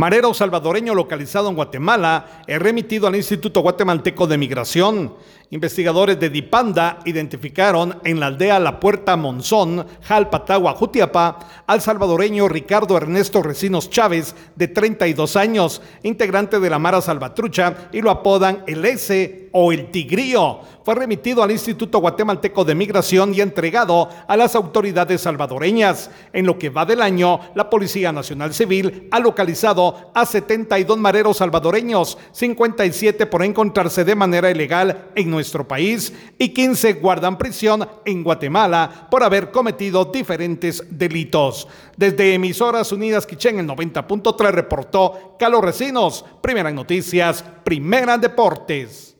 Marero salvadoreño localizado en Guatemala es remitido al Instituto Guatemalteco de Migración. Investigadores de Dipanda identificaron en la aldea La Puerta Monzón, Jalpatagua, Jutiapa, al salvadoreño Ricardo Ernesto Recinos Chávez, de 32 años, integrante de la Mara Salvatrucha, y lo apodan el S o el Tigrío. Fue remitido al Instituto Guatemalteco de Migración y entregado a las autoridades salvadoreñas. En lo que va del año, la Policía Nacional Civil ha localizado a 72 mareros salvadoreños, 57 por encontrarse de manera ilegal en nuestro país y 15 guardan prisión en Guatemala por haber cometido diferentes delitos. Desde Emisoras Unidas Quichén, el 90.3 reportó Carlos Recinos, Primera Noticias, Primera Deportes.